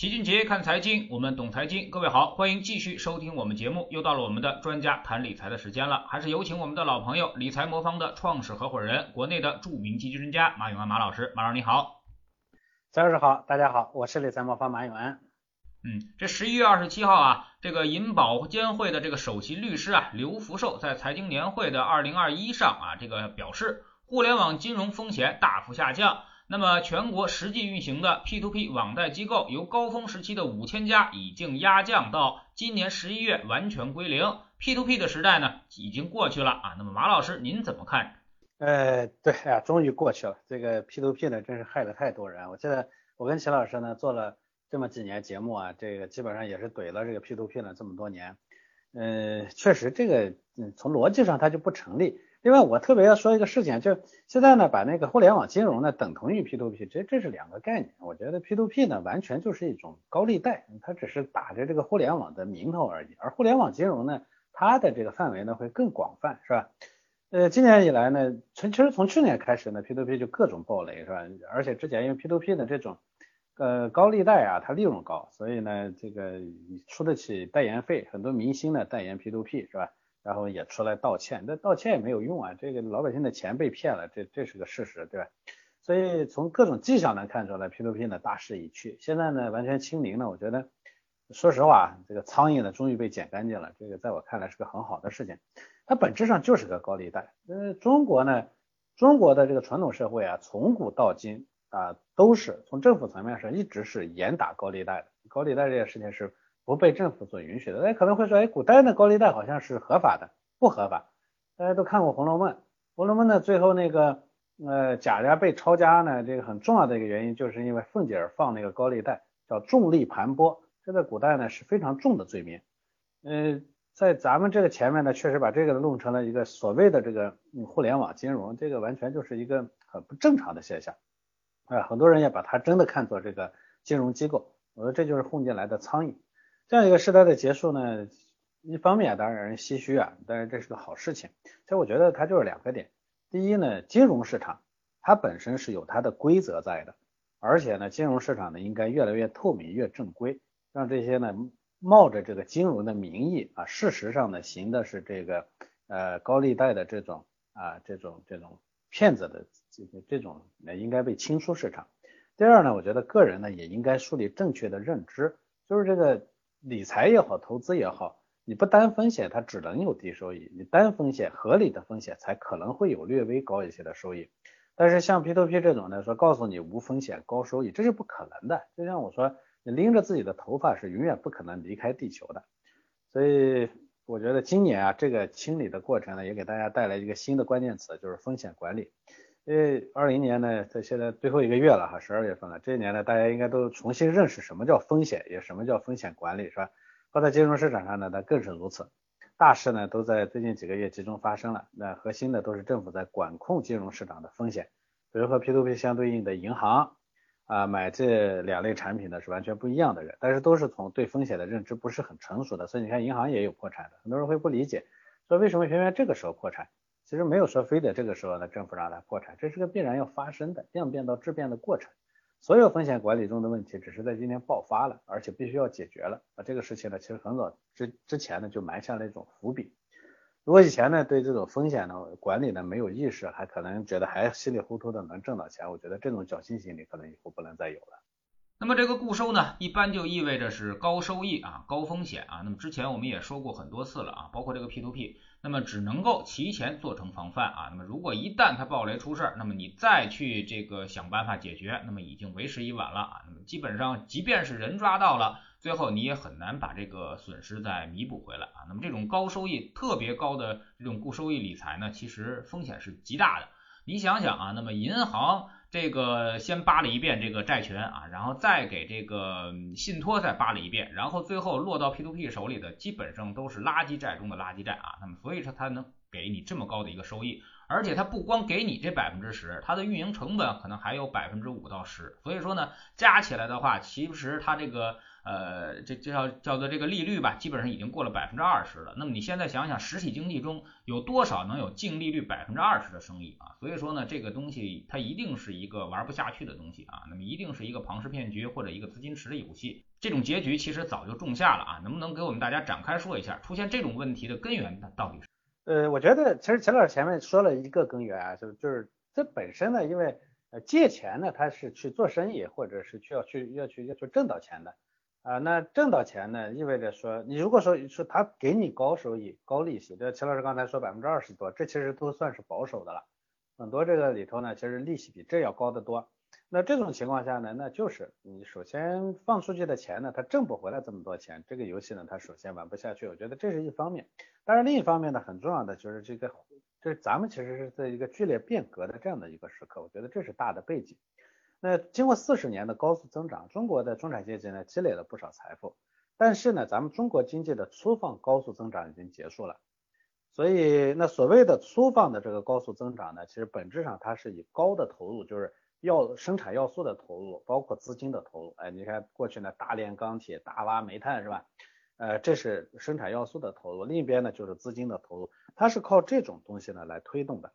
齐俊杰看财经，我们懂财经。各位好，欢迎继续收听我们节目。又到了我们的专家谈理财的时间了，还是有请我们的老朋友理财魔方的创始合伙人，国内的著名基金专家马永安马老师。马老师你好，张老师好，大家好，我是理财魔方马永安。嗯，这十一月二十七号啊，这个银保监会的这个首席律师啊刘福寿在财经年会的二零二一上啊，这个表示，互联网金融风险大幅下降。那么，全国实际运行的 P2P 网贷机构由高峰时期的五千家已经压降到今年十一月完全归零，P2P 的时代呢已经过去了啊。那么，马老师您怎么看？呃，对啊，终于过去了。这个 P2P 呢，真是害了太多人。我记得我跟齐老师呢做了这么几年节目啊，这个基本上也是怼了这个 P2P 了这么多年。呃，确实这个嗯从逻辑上它就不成立。另外，我特别要说一个事情，就现在呢，把那个互联网金融呢等同于 P2P，这这是两个概念。我觉得 P2P 呢完全就是一种高利贷，它只是打着这个互联网的名头而已。而互联网金融呢，它的这个范围呢会更广泛，是吧？呃，今年以来呢，从其实从去年开始呢，P2P 就各种暴雷，是吧？而且之前因为 P2P 的这种呃高利贷啊，它利润高，所以呢，这个出得起代言费，很多明星呢代言 P2P，是吧？然后也出来道歉，那道歉也没有用啊，这个老百姓的钱被骗了，这这是个事实，对吧？所以从各种迹象能看出来，P2P 呢大势已去，现在呢完全清零了。我觉得，说实话，这个苍蝇呢终于被捡干净了，这个在我看来是个很好的事情。它本质上就是个高利贷。呃，中国呢，中国的这个传统社会啊，从古到今啊，都是从政府层面上一直是严打高利贷的。高利贷这件事情是。不被政府所允许的，大家可能会说，哎，古代的高利贷好像是合法的，不合法。大家都看过《红楼梦》，《红楼梦》呢，最后那个呃贾家被抄家呢，这个很重要的一个原因，就是因为凤姐儿放那个高利贷，叫重利盘剥，这在古代呢是非常重的罪名。呃，在咱们这个前面呢，确实把这个弄成了一个所谓的这个互联网金融，这个完全就是一个很不正常的现象啊，很多人也把它真的看作这个金融机构，我说这就是混进来的苍蝇。这样一个时代的结束呢，一方面当然人唏嘘啊，但是这是个好事情。所以我觉得它就是两个点。第一呢，金融市场它本身是有它的规则在的，而且呢，金融市场呢应该越来越透明、越正规，让这些呢冒着这个金融的名义啊，事实上呢行的是这个呃高利贷的这种啊这种这种骗子的这个这种呢应该被清出市场。第二呢，我觉得个人呢也应该树立正确的认知，就是这个。理财也好，投资也好，你不担风险，它只能有低收益；你担风险，合理的风险才可能会有略微高一些的收益。但是像 P2P 这种呢，说告诉你无风险高收益，这是不可能的。就像我说，你拎着自己的头发是永远不可能离开地球的。所以我觉得今年啊，这个清理的过程呢，也给大家带来一个新的关键词，就是风险管理。因为二零年呢，在现在最后一个月了哈，十二月份了，这一年呢，大家应该都重新认识什么叫风险，也什么叫风险管理，是吧？放在金融市场上呢，那更是如此。大事呢都在最近几个月集中发生了，那核心的都是政府在管控金融市场的风险。比如和 P2P 相对应的银行啊，买这两类产品的是完全不一样的人，但是都是从对风险的认知不是很成熟的，所以你看银行也有破产的，很多人会不理解，说为什么偏偏这个时候破产？其实没有说非得这个时候呢，政府让它破产，这是个必然要发生的量变到质变的过程。所有风险管理中的问题，只是在今天爆发了，而且必须要解决了。啊，这个事情呢，其实很早之之前呢就埋下了一种伏笔。如果以前呢对这种风险呢管理呢没有意识，还可能觉得还稀里糊涂的能挣到钱，我觉得这种侥幸心理可能以后不能再有了。那么这个固收呢，一般就意味着是高收益啊，高风险啊。那么之前我们也说过很多次了啊，包括这个 P2P，那么只能够提前做成防范啊。那么如果一旦它暴雷出事儿，那么你再去这个想办法解决，那么已经为时已晚了啊。那么基本上，即便是人抓到了，最后你也很难把这个损失再弥补回来啊。那么这种高收益特别高的这种固收益理财呢，其实风险是极大的。你想想啊，那么银行。这个先扒了一遍这个债权啊，然后再给这个信托再扒了一遍，然后最后落到 P to P 手里的基本上都是垃圾债中的垃圾债啊。那么所以说它能给你这么高的一个收益，而且它不光给你这百分之十，它的运营成本可能还有百分之五到十，所以说呢，加起来的话，其实它这个。呃，这这叫叫做这个利率吧，基本上已经过了百分之二十了。那么你现在想想，实体经济中有多少能有净利率百分之二十的生意啊？所以说呢，这个东西它一定是一个玩不下去的东西啊。那么一定是一个庞氏骗局或者一个资金池的游戏。这种结局其实早就种下了啊。能不能给我们大家展开说一下，出现这种问题的根源它到底是？呃，我觉得其实钱老师前面说了一个根源啊，就就是这本身呢，因为呃借钱呢，他是去做生意或者是去要去要去要去挣到钱的。啊，那挣到钱呢，意味着说，你如果说说他给你高收益、高利息，这齐老师刚才说百分之二十多，这其实都算是保守的了。很多这个里头呢，其实利息比这要高得多。那这种情况下呢，那就是你首先放出去的钱呢，它挣不回来这么多钱，这个游戏呢，它首先玩不下去。我觉得这是一方面。当然另一方面呢，很重要的就是这个，就是咱们其实是在一个剧烈变革的这样的一个时刻，我觉得这是大的背景。那经过四十年的高速增长，中国的中产阶级呢积累了不少财富，但是呢，咱们中国经济的粗放高速增长已经结束了，所以那所谓的粗放的这个高速增长呢，其实本质上它是以高的投入，就是要生产要素的投入，包括资金的投入，哎，你看过去呢大炼钢铁、大挖煤炭是吧？呃，这是生产要素的投入，另一边呢就是资金的投入，它是靠这种东西呢来推动的。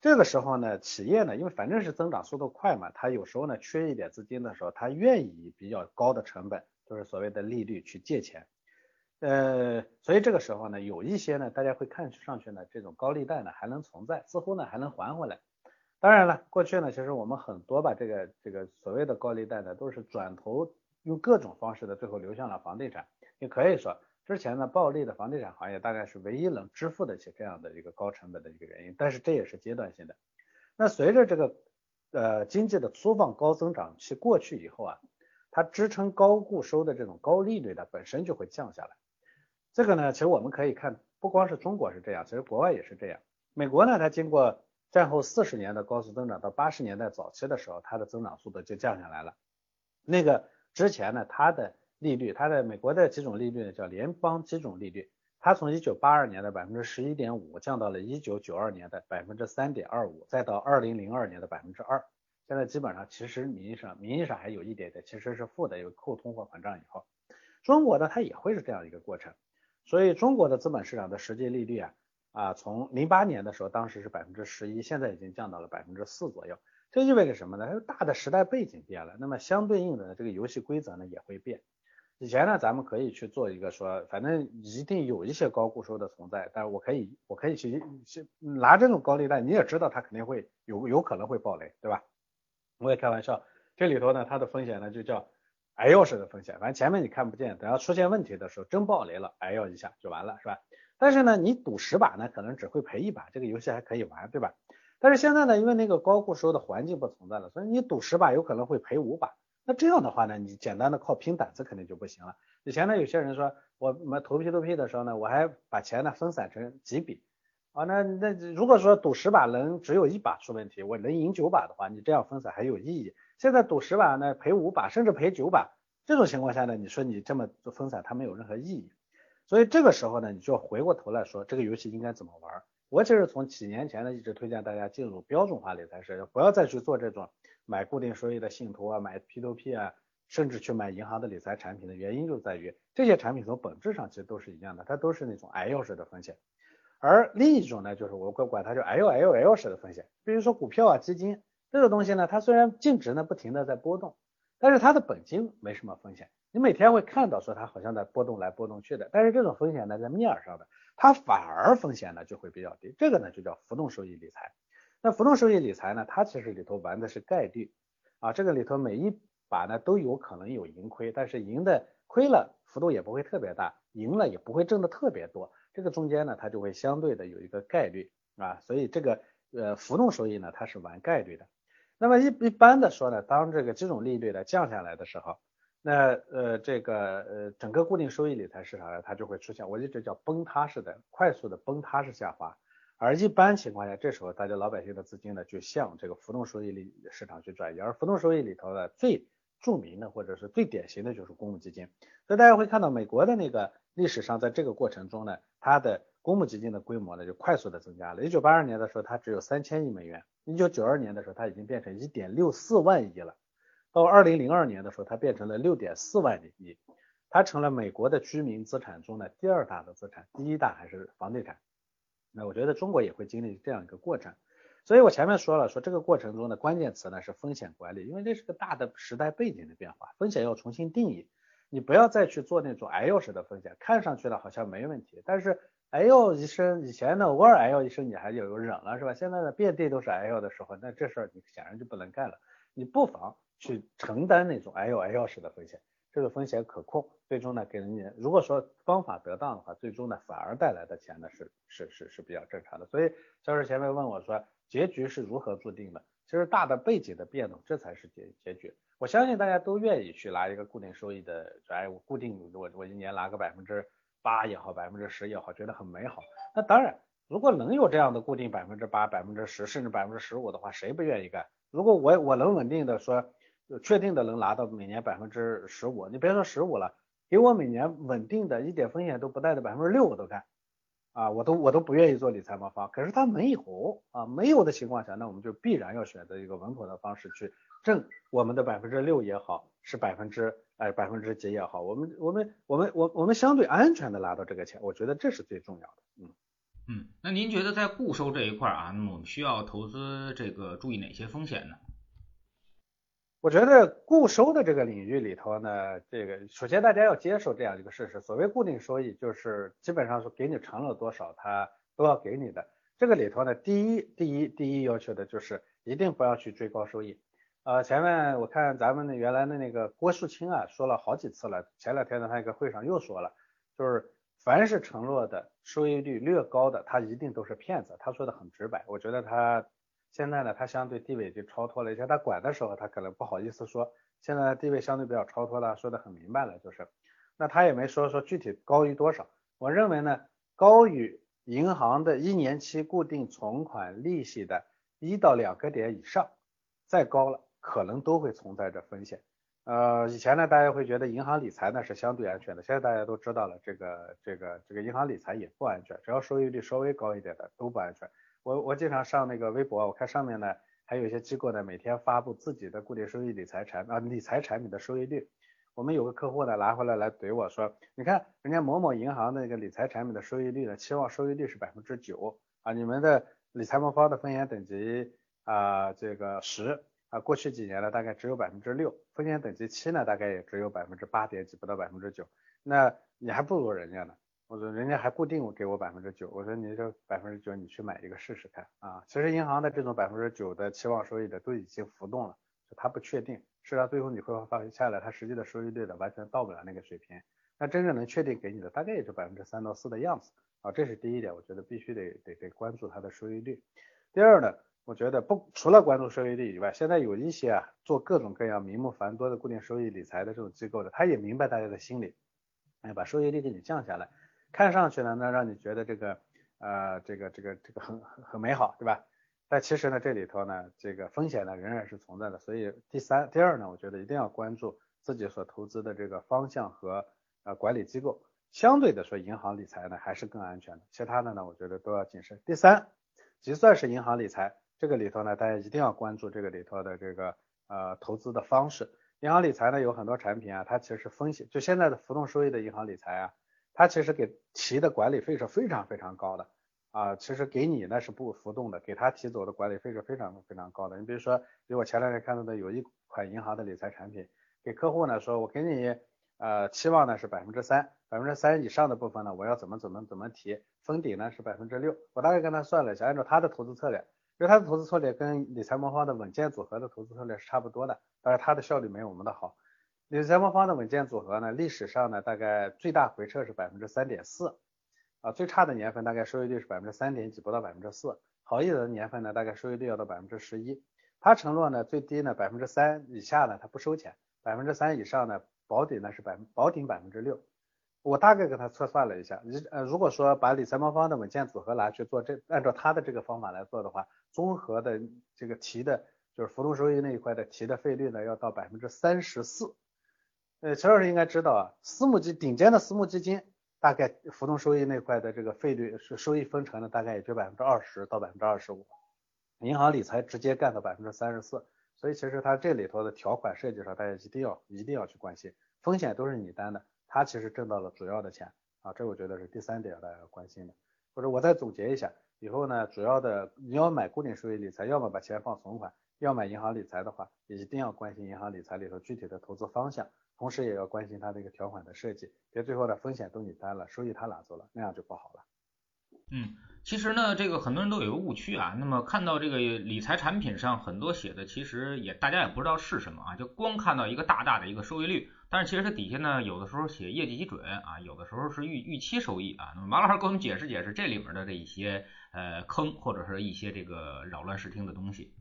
这个时候呢，企业呢，因为反正是增长速度快嘛，它有时候呢缺一点资金的时候，它愿意以比较高的成本，就是所谓的利率去借钱。呃，所以这个时候呢，有一些呢，大家会看上去呢，这种高利贷呢还能存在，似乎呢还能还回来。当然了，过去呢，其实我们很多把这个这个所谓的高利贷呢，都是转头用各种方式的，最后流向了房地产。也可以说。之前呢，暴利的房地产行业大概是唯一能支付得起这样的一个高成本的一个原因，但是这也是阶段性的。那随着这个呃经济的粗放高增长期过去以后啊，它支撑高固收的这种高利率呢本身就会降下来。这个呢，其实我们可以看，不光是中国是这样，其实国外也是这样。美国呢，它经过战后四十年的高速增长，到八十年代早期的时候，它的增长速度就降下来了。那个之前呢，它的利率，它的美国的几种利率呢，叫联邦基准利率，它从一九八二年的百分之十一点五降到了一九九二年的百分之三点二五，再到二零零二年的百分之二，现在基本上其实名义上名义上还有一点点，其实是负的，有扣通货膨胀以后，中国呢它也会是这样一个过程，所以中国的资本市场的实际利率啊啊从零八年的时候当时是百分之十一，现在已经降到了百分之四左右，这意味着什么呢？它大的时代背景变了，那么相对应的这个游戏规则呢也会变。以前呢，咱们可以去做一个说，反正一定有一些高固收的存在，但是我可以，我可以去去拿这种高利贷，你也知道它肯定会有有可能会暴雷，对吧？我也开玩笑，这里头呢，它的风险呢就叫挨药式的风险，反正前面你看不见，等要出现问题的时候，真暴雷了，挨药一下就完了，是吧？但是呢，你赌十把呢，可能只会赔一把，这个游戏还可以玩，对吧？但是现在呢，因为那个高固收的环境不存在了，所以你赌十把有可能会赔五把。那这样的话呢，你简单的靠拼胆子肯定就不行了。以前呢，有些人说我们投 P to P 的时候呢，我还把钱呢分散成几笔啊。那那如果说赌十把能只有一把出问题，我能赢九把的话，你这样分散还有意义。现在赌十把呢赔五把，甚至赔九把，这种情况下呢，你说你这么做分散它没有任何意义。所以这个时候呢，你就回过头来说这个游戏应该怎么玩。我其实从几年前呢一直推荐大家进入标准化理财社，不要再去做这种。买固定收益的信托啊，买 P to P 啊，甚至去买银行的理财产品的原因就在于，这些产品从本质上其实都是一样的，它都是那种 L 式的风险。而另一种呢，就是我管管它叫 L L L 式的风险。比如说股票啊、基金这个东西呢，它虽然净值呢不停的在波动，但是它的本金没什么风险。你每天会看到说它好像在波动来波动去的，但是这种风险呢在面儿上的，它反而风险呢就会比较低。这个呢就叫浮动收益理财。那浮动收益理财呢？它其实里头玩的是概率啊，这个里头每一把呢都有可能有盈亏，但是赢的亏了幅度也不会特别大，赢了也不会挣的特别多，这个中间呢它就会相对的有一个概率啊，所以这个呃浮动收益呢它是玩概率的。那么一一般的说呢，当这个这种利率呢降下来的时候，那呃这个呃整个固定收益理财市场呢它就会出现我一直叫崩塌式的快速的崩塌式下滑。而一般情况下，这时候大家老百姓的资金呢，就向这个浮动收益里市场去转移。而浮动收益里头的最著名的或者是最典型的就是公募基金。所以大家会看到美国的那个历史上，在这个过程中呢，它的公募基金的规模呢就快速的增加了。一九八二年的时候，它只有三千亿美元；一九九二年的时候，它已经变成一点六四万亿了；到二零零二年的时候，它变成了六点四万亿，它成了美国的居民资产中的第二大的资产，第一大还是房地产。那我觉得中国也会经历这样一个过程。所以我前面说了，说这个过程中的关键词呢是风险管理，因为这是个大的时代背景的变化，风险要重新定义。你不要再去做那种哎呦式的风险，看上去呢好像没问题，但是哎呦一声，以前呢偶尔哎呦一声你还有忍了是吧？现在呢遍地都是哎呦的时候，那这事儿你显然就不能干了。你不妨去承担那种哎呦哎呦式的风险，这个风险可控，最终呢给人家如果说方法得当的话，最终呢反而带来的钱呢是是是是比较正常的。所以教授前面问我说。结局是如何注定的？其实大的背景的变动，这才是结结局。我相信大家都愿意去拿一个固定收益的，哎，我固定我我一年拿个百分之八也好，百分之十也好，觉得很美好。那当然，如果能有这样的固定百分之八、百分之十，甚至百分之十五的话，谁不愿意干？如果我我能稳定的说，就确定的能拿到每年百分之十五，你别说十五了，给我每年稳定的一点风险都不带的百分之六，我都干。啊，我都我都不愿意做理财魔方，可是它没有啊，没有的情况下，那我们就必然要选择一个稳妥的方式去挣我们的百分之六也好，是百分之哎百分之几也好，我们我们我们我我们相对安全的拿到这个钱，我觉得这是最重要的。嗯嗯，那您觉得在固收这一块啊，那么我们需要投资这个注意哪些风险呢？我觉得固收的这个领域里头呢，这个首先大家要接受这样一个事实，所谓固定收益就是基本上是给你承诺多少，他都要给你的。这个里头呢，第一第一第一要求的就是一定不要去追高收益。呃，前面我看咱们的原来的那个郭树清啊说了好几次了，前两天呢他一个会上又说了，就是凡是承诺的收益率略高的，他一定都是骗子。他说的很直白，我觉得他。现在呢，他相对地位就超脱了。以前他管的时候，他可能不好意思说。现在地位相对比较超脱了，说的很明白了，就是。那他也没说说具体高于多少。我认为呢，高于银行的一年期固定存款利息的一到两个点以上，再高了可能都会存在着风险。呃，以前呢，大家会觉得银行理财呢是相对安全的，现在大家都知道了，这个这个这个银行理财也不安全，只要收益率稍微高一点的都不安全。我我经常上那个微博，我看上面呢还有一些机构呢，每天发布自己的固定收益理财产啊理财产品的收益率。我们有个客户呢拿回来来怼我说，你看人家某某银行那个理财产品的收益率呢，期望收益率是百分之九啊，你们的理财魔方的风险等级啊这个十啊，过去几年呢大概只有百分之六，风险等级七呢大概也只有百分之八点几，不到百分之九，那你还不如人家呢。我说人家还固定给我百分之九，我说你这百分之九你去买一个试试看啊。其实银行的这种百分之九的期望收益的都已经浮动了，就它不确定，实际上最后你会发现下来它实际的收益率的完全到不了那个水平。那真正能确定给你的大概也就百分之三到四的样子啊，这是第一点，我觉得必须得得得关注它的收益率。第二呢，我觉得不除了关注收益率以外，现在有一些啊做各种各样名目繁多的固定收益理财的这种机构的，他也明白大家的心理，哎，把收益率给你降下来。看上去呢，那让你觉得这个呃，这个这个这个很很美好，对吧？但其实呢，这里头呢，这个风险呢仍然是存在的。所以第三、第二呢，我觉得一定要关注自己所投资的这个方向和呃管理机构。相对的说，银行理财呢还是更安全的，其他的呢，我觉得都要谨慎。第三，就算是银行理财，这个里头呢，大家一定要关注这个里头的这个呃投资的方式。银行理财呢有很多产品啊，它其实风险就现在的浮动收益的银行理财啊。它其实给提的管理费是非常非常高的啊，其实给你那是不浮动的，给他提走的管理费是非常非常高的。你比如说，比如我前两天看到的有一款银行的理财产品，给客户呢说，我给你呃期望呢是百分之三，百分之三以上的部分呢我要怎么怎么怎么提，封顶呢是百分之六，我大概跟他算了一下，按照他的投资策略，因为他的投资策略跟理财魔方的稳健组合的投资策略是差不多的，但是他的效率没有我们的好。理财魔方的稳健组合呢，历史上呢大概最大回撤是百分之三点四，啊，最差的年份大概收益率是百分之三点几，不到百分之四，好一点的年份呢大概收益率要到百分之十一。他承诺呢最低呢百分之三以下呢他不收钱，百分之三以上呢保底呢是百分保顶百分之六。我大概给他测算了一下，你呃如果说把理财魔方的稳健组合拿去做这，按照他的这个方法来做的话，综合的这个提的就是浮动收益那一块的提的费率呢要到百分之三十四。呃，陈老师应该知道啊，私募基顶尖的私募基金大概浮动收益那块的这个费率是收益分成呢，大概也就百分之二十到百分之二十五，银行理财直接干到百分之三十四，所以其实它这里头的条款设计上，大家一定要一定要去关心，风险都是你担的，它其实挣到了主要的钱啊，这我觉得是第三点大家要关心的，或者我再总结一下，以后呢，主要的你要买固定收益理财，要么把钱放存款。要买银行理财的话，一定要关心银行理财里头具体的投资方向，同时也要关心它这个条款的设计，别最后的风险都你担了，收益他拿走了，那样就不好了。嗯，其实呢，这个很多人都有一个误区啊，那么看到这个理财产品上很多写的，其实也大家也不知道是什么啊，就光看到一个大大的一个收益率，但是其实它底下呢，有的时候写业绩基准啊，有的时候是预预期收益啊。那么马老师给我们解释解释这里面的这一些呃坑或者是一些这个扰乱视听的东西。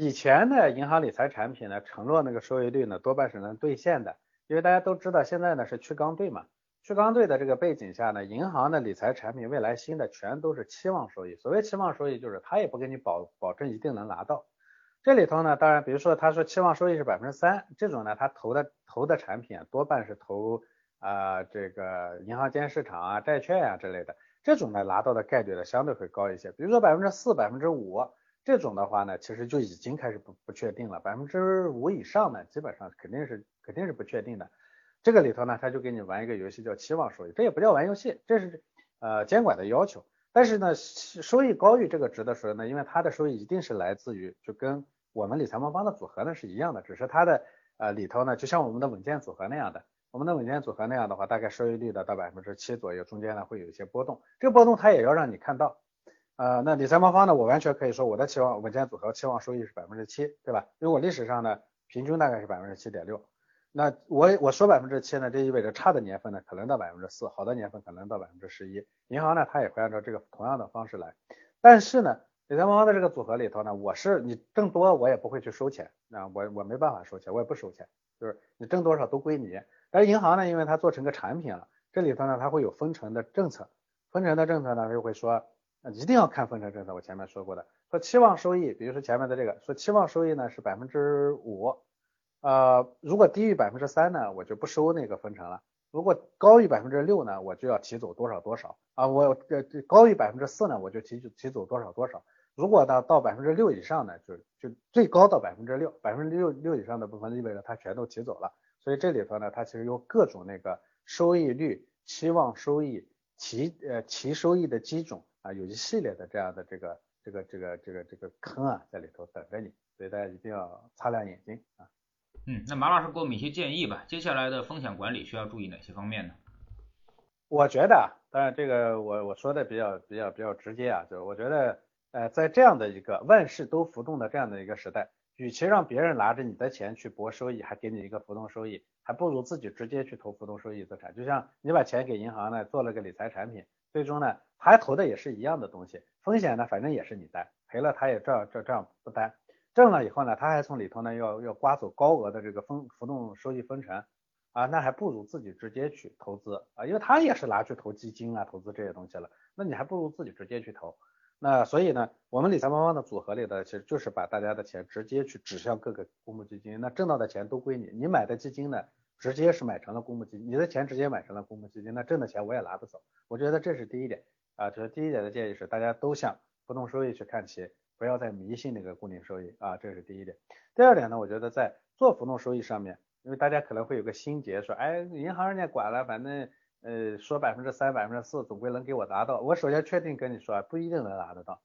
以前的银行理财产品呢，承诺那个收益率呢，多半是能兑现的，因为大家都知道现在呢是去刚兑嘛，去刚兑的这个背景下呢，银行的理财产品未来新的全都是期望收益。所谓期望收益，就是他也不给你保保证一定能拿到。这里头呢，当然比如说他说期望收益是百分之三，这种呢他投的投的产品多半是投啊这个银行间市场啊债券啊之类的，这种呢拿到的概率呢相对会高一些。比如说百分之四、百分之五。这种的话呢，其实就已经开始不不确定了，百分之五以上呢，基本上肯定是肯定是不确定的。这个里头呢，他就给你玩一个游戏叫期望收益，这也不叫玩游戏，这是呃监管的要求。但是呢，收益高于这个值的时候呢，因为它的收益一定是来自于就跟我们理财魔方的组合呢是一样的，只是它的呃里头呢，就像我们的稳健组合那样的，我们的稳健组合那样的话，大概收益率的到百分之七左右，中间呢会有一些波动，这个波动它也要让你看到。呃，那理财魔方呢？我完全可以说我的期望稳健组合期望收益是百分之七，对吧？因为我历史上呢，平均大概是百分之七点六。那我我说百分之七呢，这意味着差的年份呢可能到百分之四，好的年份可能到百分之十一。银行呢，它也会按照这个同样的方式来。但是呢，理财魔方的这个组合里头呢，我是你挣多我也不会去收钱那，我我没办法收钱，我也不收钱，就是你挣多少都归你。但是银行呢，因为它做成个产品了，这里头呢它会有分成的政策，分成的政策呢它就会说。一定要看分成政策，我前面说过的，说期望收益，比如说前面的这个，说期望收益呢是百分之五，呃，如果低于百分之三呢，我就不收那个分成了；如果高于百分之六呢，我就要提走多少多少啊，我这这高于百分之四呢，我就提提走多少多少；如果到到百分之六以上呢，就就最高到百分之六，百分之六六以上的部分意味着它全都提走了。所以这里头呢，它其实有各种那个收益率、期望收益、提呃提收益的基准。啊，有一系列的这样的这个这个这个这个这个坑啊，在里头等着你，所以大家一定要擦亮眼睛啊。嗯，那马老师给我们一些建议吧。接下来的风险管理需要注意哪些方面呢？我觉得，当然这个我我说的比较比较比较直接啊，就我觉得，呃，在这样的一个万事都浮动的这样的一个时代，与其让别人拿着你的钱去博收益，还给你一个浮动收益，还不如自己直接去投浮动收益资产。就像你把钱给银行呢，做了个理财产品。最终呢，他投的也是一样的东西，风险呢，反正也是你担，赔了他也这样这这样不担，挣了以后呢，他还从里头呢要要刮走高额的这个分浮动收益分成啊，那还不如自己直接去投资啊，因为他也是拿去投基金啊，投资这些东西了，那你还不如自己直接去投。那所以呢，我们理财魔方的组合里的其实就是把大家的钱直接去指向各个公募基金，那挣到的钱都归你，你买的基金呢？直接是买成了公募基金，你的钱直接买成了公募基金，那挣的钱我也拿不走。我觉得这是第一点啊，就是第一点的建议是大家都向浮动收益去看齐，不要再迷信那个固定收益啊，这是第一点。第二点呢，我觉得在做浮动收益上面，因为大家可能会有个心结，说哎，银行人家管了，反正呃说百分之三、百分之四，总归能给我拿到。我首先确定跟你说，不一定能拿得到。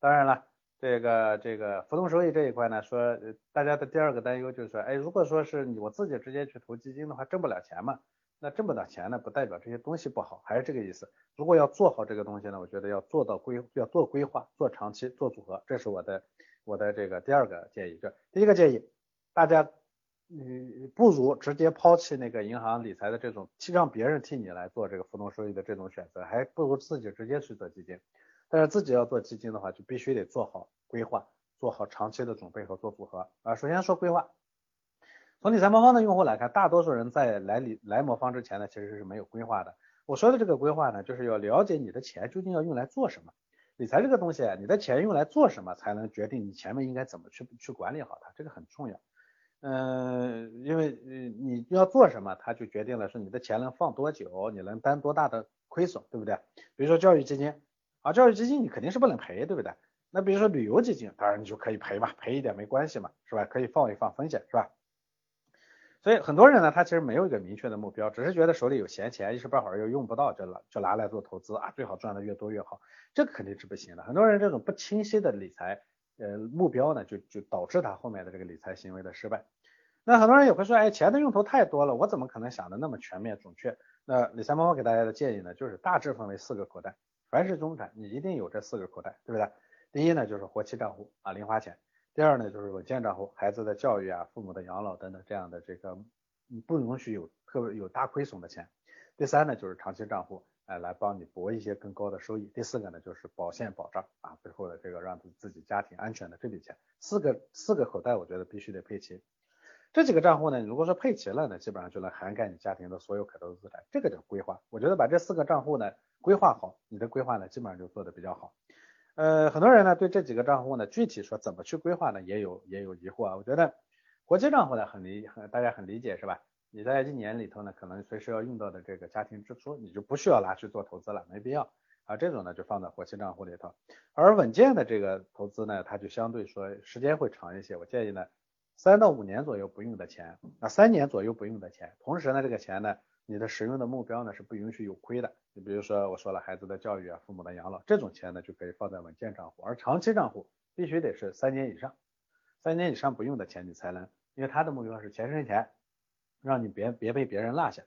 当然了。这个这个浮动收益这一块呢，说大家的第二个担忧就是说，哎，如果说是你我自己直接去投基金的话，挣不了钱嘛？那挣不到钱呢，不代表这些东西不好，还是这个意思。如果要做好这个东西呢，我觉得要做到规，要做规划，做长期，做组合，这是我的我的这个第二个建议。这第一个建议，大家嗯不如直接抛弃那个银行理财的这种，让别人替你来做这个浮动收益的这种选择，还不如自己直接去做基金。但是自己要做基金的话，就必须得做好规划，做好长期的准备和做组合啊。首先说规划，从理财魔方的用户来看，大多数人在来理来魔方之前呢，其实是没有规划的。我说的这个规划呢，就是要了解你的钱究竟要用来做什么。理财这个东西，你的钱用来做什么，才能决定你前面应该怎么去去管理好它，这个很重要。嗯，因为你要做什么，它就决定了说你的钱能放多久，你能担多大的亏损，对不对？比如说教育基金啊，教育基金你肯定是不能赔，对不对？那比如说旅游基金，当然你就可以赔嘛，赔一点没关系嘛，是吧？可以放一放风险，是吧？所以很多人呢，他其实没有一个明确的目标，只是觉得手里有闲钱，一时半会儿又用不到，就拿就拿来做投资啊，最好赚的越多越好，这肯定是不行的。很多人这种不清晰的理财呃目标呢，就就导致他后面的这个理财行为的失败。那很多人也会说，哎，钱的用途太多了，我怎么可能想的那么全面准确？那理财猫猫给大家的建议呢，就是大致分为四个口袋，凡是中产，你一定有这四个口袋，对不对？第一呢，就是活期账户啊，零花钱；第二呢，就是稳健账户，孩子的教育啊、父母的养老等等这样的这个不允许有特别有大亏损的钱；第三呢，就是长期账户，哎，来帮你博一些更高的收益；第四个呢，就是保险保障啊，最后的这个让自己家庭安全的这笔钱。四个四个口袋，我觉得必须得配齐。这几个账户呢，如果说配齐了呢，基本上就能涵盖你家庭的所有可投资产，这个叫规划。我觉得把这四个账户呢规划好，你的规划呢基本上就做的比较好。呃，很多人呢对这几个账户呢具体说怎么去规划呢也有也有疑惑啊。我觉得活期账户呢很理大家很理解是吧？你在一年里头呢可能随时要用到的这个家庭支出，你就不需要拿去做投资了，没必要啊。这种呢就放在活期账户里头。而稳健的这个投资呢，它就相对说时间会长一些。我建议呢。三到五年左右不用的钱，啊，三年左右不用的钱，同时呢，这个钱呢，你的使用的目标呢是不允许有亏的。你比如说我说了孩子的教育啊，父母的养老，这种钱呢就可以放在稳健账户，而长期账户必须得是三年以上，三年以上不用的钱你才能，因为他的目标是钱生钱，让你别别被别人落下。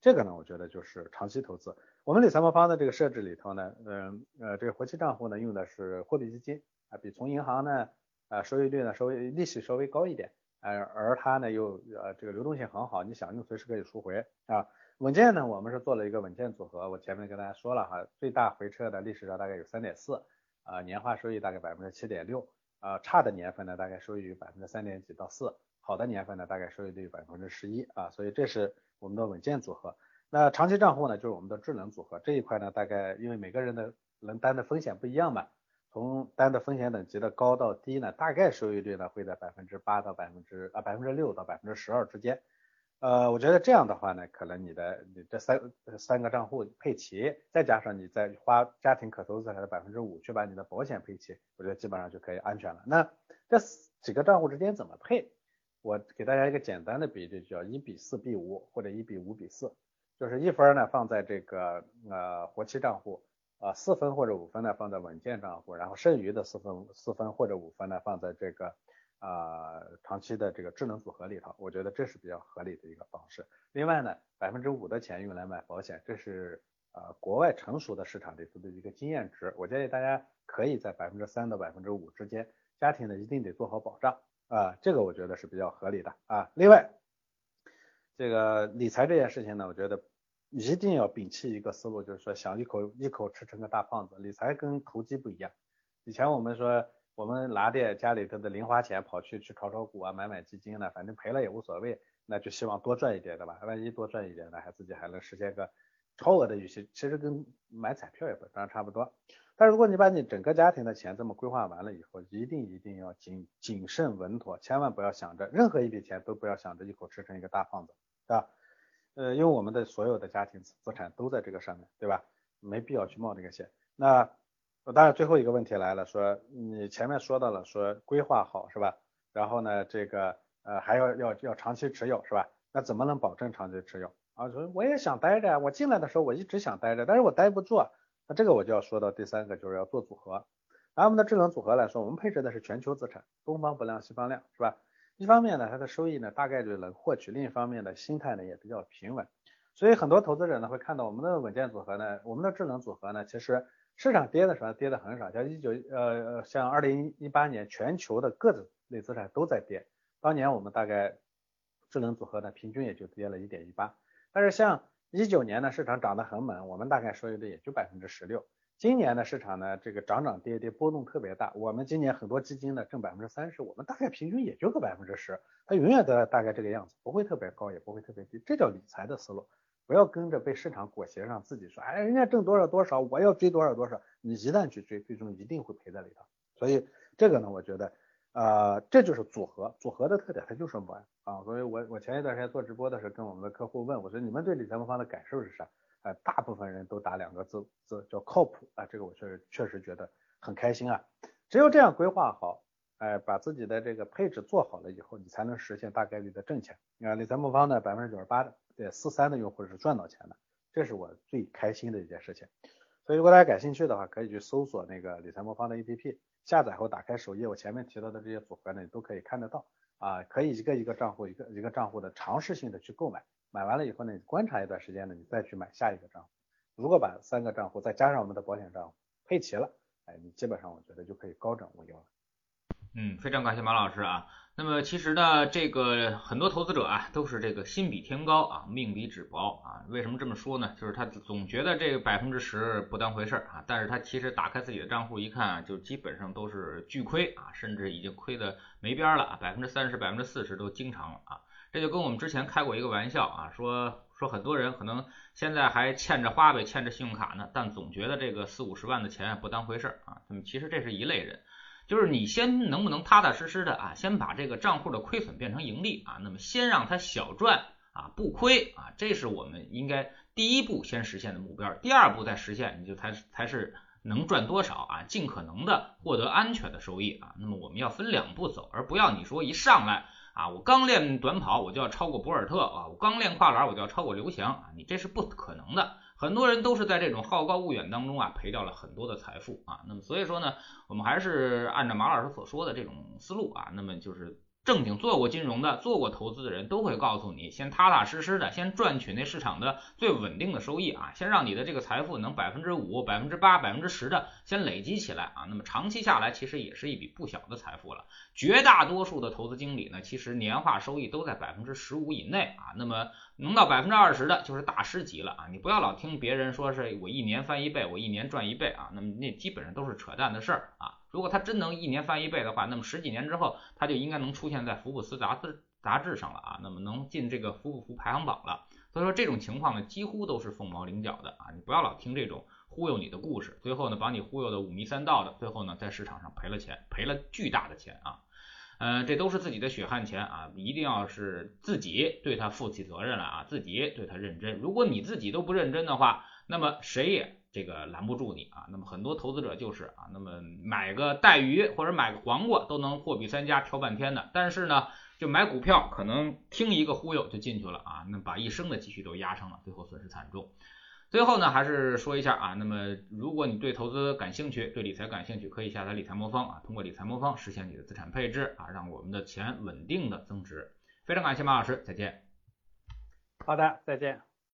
这个呢，我觉得就是长期投资。我们理财魔方的这个设置里头呢，嗯呃，这个活期账户呢用的是货币基金啊，比从银行呢。啊，收益率呢稍微利息稍微高一点，呃，而它呢又呃这个流动性很好，你想用随时可以赎回啊。稳健呢，我们是做了一个稳健组合，我前面跟大家说了哈，最大回撤的历史上大概有三点四，啊，年化收益大概百分之七点六，啊，差的年份呢大概收益率百分之三点几到四，好的年份呢大概收益率百分之十一啊，所以这是我们的稳健组合。那长期账户呢就是我们的智能组合，这一块呢大概因为每个人的能担的风险不一样嘛。从单的风险等级的高到低呢，大概收益率呢会在百分之八到百分之啊百分之六到百分之十二之间。呃，我觉得这样的话呢，可能你的你这三三个账户配齐，再加上你再花家庭可投资产的百分之五去把你的保险配齐，我觉得基本上就可以安全了。那这几个账户之间怎么配？我给大家一个简单的比例，叫一比四比五或者一比五比四，就是一分呢放在这个呃活期账户。啊，四分或者五分呢放在稳健账户，然后剩余的四分四分或者五分呢放在这个啊长期的这个智能组合里头，我觉得这是比较合理的一个方式。另外呢，百分之五的钱用来买保险，这是呃国外成熟的市场里头的一个经验值。我建议大家可以在百分之三到百分之五之间，家庭呢一定得做好保障啊，这个我觉得是比较合理的啊。另外，这个理财这件事情呢，我觉得。一定要摒弃一个思路，就是说想一口一口吃成个大胖子。理财跟投机不一样。以前我们说，我们拿点家里头的零花钱跑去去炒炒股啊，买买基金呢，反正赔了也无所谓，那就希望多赚一点的吧。万一多赚一点呢，还自己还能实现个超额的预期，其实跟买彩票也不当然差不多。但如果你把你整个家庭的钱这么规划完了以后，一定一定要谨谨慎稳妥，千万不要想着任何一笔钱都不要想着一口吃成一个大胖子，对吧？呃，因为我们的所有的家庭资产都在这个上面，对吧？没必要去冒这个险。那当然最后一个问题来了，说你前面说到了说规划好是吧？然后呢，这个呃还要要要长期持有是吧？那怎么能保证长期持有啊？说我也想待着，我进来的时候我一直想待着，但是我待不住。那这个我就要说到第三个，就是要做组合。拿我们的智能组合来说，我们配置的是全球资产，东方不亮西方亮，是吧？一方面呢，它的收益呢大概率能获取；另一方面呢，心态呢也比较平稳。所以很多投资者呢会看到我们的稳健组合呢，我们的智能组合呢，其实市场跌的时候跌的很少，像一九呃像二零一八年全球的各种类资产都在跌，当年我们大概智能组合呢平均也就跌了一点一八，但是像一九年呢市场涨得很猛，我们大概收益率也就百分之十六。今年的市场呢，这个涨涨跌跌波动特别大。我们今年很多基金呢挣百分之三十，我们大概平均也就个百分之十，它永远都在大概这个样子，不会特别高，也不会特别低。这叫理财的思路，不要跟着被市场裹挟上，自己说，哎，人家挣多少多少，我要追多少多少。你一旦去追，最终一定会赔在里头。所以这个呢，我觉得呃，这就是组合，组合的特点它就是稳啊。所以我我前一段时间做直播的时候，跟我们的客户问我说，你们对理财魔方的感受是啥？呃，大部分人都打两个字字叫靠谱啊。这个我确实确实觉得很开心啊。只有这样规划好，哎，把自己的这个配置做好了以后，你才能实现大概率的挣钱。你看理财魔方呢，百分之九十八的对四三的用户是赚到钱的，这是我最开心的一件事情。所以如果大家感兴趣的话，可以去搜索那个理财魔方的 APP，下载后打开首页，我前面提到的这些组合呢，你都可以看得到啊。可以一个一个账户，一个一个账户的尝试性的去购买，买完了以后呢，你观察一段时间呢，你再去买下一个账户。如果把三个账户再加上我们的保险账户配齐了，哎，你基本上我觉得就可以高枕无忧了。嗯，非常感谢马老师啊。那么其实呢，这个很多投资者啊，都是这个心比天高啊，命比纸薄啊。为什么这么说呢？就是他总觉得这个百分之十不当回事儿啊，但是他其实打开自己的账户一看，就基本上都是巨亏啊，甚至已经亏的没边了啊，百分之三十、百分之四十都经常了啊。这就跟我们之前开过一个玩笑啊，说说很多人可能现在还欠着花呗、欠着信用卡呢，但总觉得这个四五十万的钱不当回事儿啊。那么其实这是一类人。就是你先能不能踏踏实实的啊，先把这个账户的亏损变成盈利啊，那么先让它小赚啊，不亏啊，这是我们应该第一步先实现的目标。第二步再实现，你就才才是能赚多少啊，尽可能的获得安全的收益啊。那么我们要分两步走，而不要你说一上来啊，我刚练短跑我就要超过博尔特啊，我刚练跨栏我就要超过刘翔啊，你这是不可能的。很多人都是在这种好高骛远当中啊，赔掉了很多的财富啊。那么所以说呢，我们还是按照马老师所说的这种思路啊，那么就是。正经做过金融的、做过投资的人都会告诉你，先踏踏实实的，先赚取那市场的最稳定的收益啊，先让你的这个财富能百分之五、百分之八、百分之十的先累积起来啊，那么长期下来其实也是一笔不小的财富了。绝大多数的投资经理呢，其实年化收益都在百分之十五以内啊，那么能到百分之二十的就是大师级了啊。你不要老听别人说是我一年翻一倍，我一年赚一倍啊，那么那基本上都是扯淡的事儿啊。如果他真能一年翻一倍的话，那么十几年之后他就应该能出现在福布斯杂志杂志上了啊，那么能进这个福布斯排行榜了。所以说这种情况呢，几乎都是凤毛麟角的啊，你不要老听这种忽悠你的故事，最后呢把你忽悠的五迷三道的，最后呢在市场上赔了钱，赔了巨大的钱啊。呃，这都是自己的血汗钱啊，一定要是自己对他负起责任来啊，自己对他认真。如果你自己都不认真的话，那么谁也。这个拦不住你啊，那么很多投资者就是啊，那么买个带鱼或者买个黄瓜都能货比三家挑半天的，但是呢，就买股票可能听一个忽悠就进去了啊，那把一生的积蓄都压上了，最后损失惨重。最后呢，还是说一下啊，那么如果你对投资感兴趣，对理财感兴趣，可以下载理财魔方啊，通过理财魔方实现你的资产配置啊，让我们的钱稳定的增值。非常感谢马老师，再见。好的，再见。